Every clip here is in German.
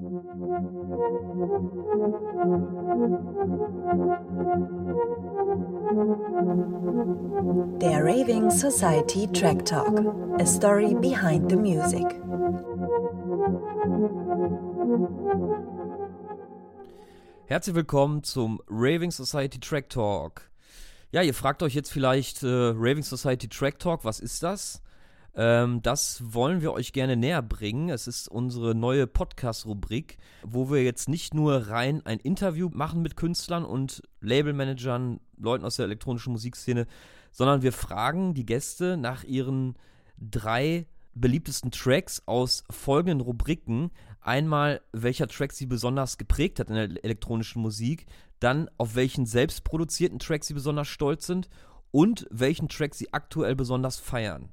Der Raving Society Track Talk. A story behind the music. Herzlich willkommen zum Raving Society Track Talk. Ja, ihr fragt euch jetzt vielleicht, äh, Raving Society Track Talk, was ist das? Ähm, das wollen wir euch gerne näher bringen. Es ist unsere neue Podcast-Rubrik, wo wir jetzt nicht nur rein ein Interview machen mit Künstlern und Labelmanagern, Leuten aus der elektronischen Musikszene, sondern wir fragen die Gäste nach ihren drei beliebtesten Tracks aus folgenden Rubriken. Einmal, welcher Track sie besonders geprägt hat in der elektronischen Musik, dann auf welchen selbstproduzierten Track sie besonders stolz sind und welchen Track sie aktuell besonders feiern.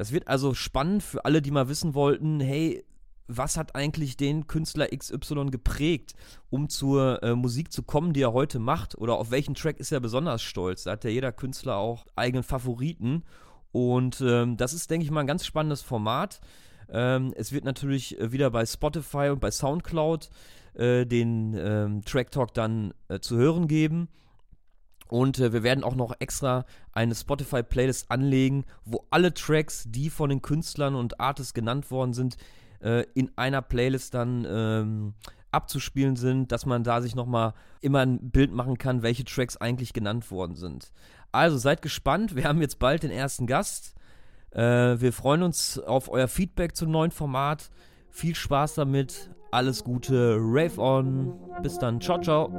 Das wird also spannend für alle, die mal wissen wollten, hey, was hat eigentlich den Künstler XY geprägt, um zur äh, Musik zu kommen, die er heute macht? Oder auf welchen Track ist er besonders stolz? Da hat ja jeder Künstler auch eigenen Favoriten. Und ähm, das ist, denke ich mal, ein ganz spannendes Format. Ähm, es wird natürlich äh, wieder bei Spotify und bei Soundcloud äh, den ähm, Track Talk dann äh, zu hören geben. Und äh, wir werden auch noch extra eine Spotify-Playlist anlegen, wo alle Tracks, die von den Künstlern und Artists genannt worden sind, äh, in einer Playlist dann ähm, abzuspielen sind, dass man da sich nochmal immer ein Bild machen kann, welche Tracks eigentlich genannt worden sind. Also seid gespannt, wir haben jetzt bald den ersten Gast. Äh, wir freuen uns auf euer Feedback zum neuen Format. Viel Spaß damit, alles Gute, Rave on. Bis dann, ciao, ciao.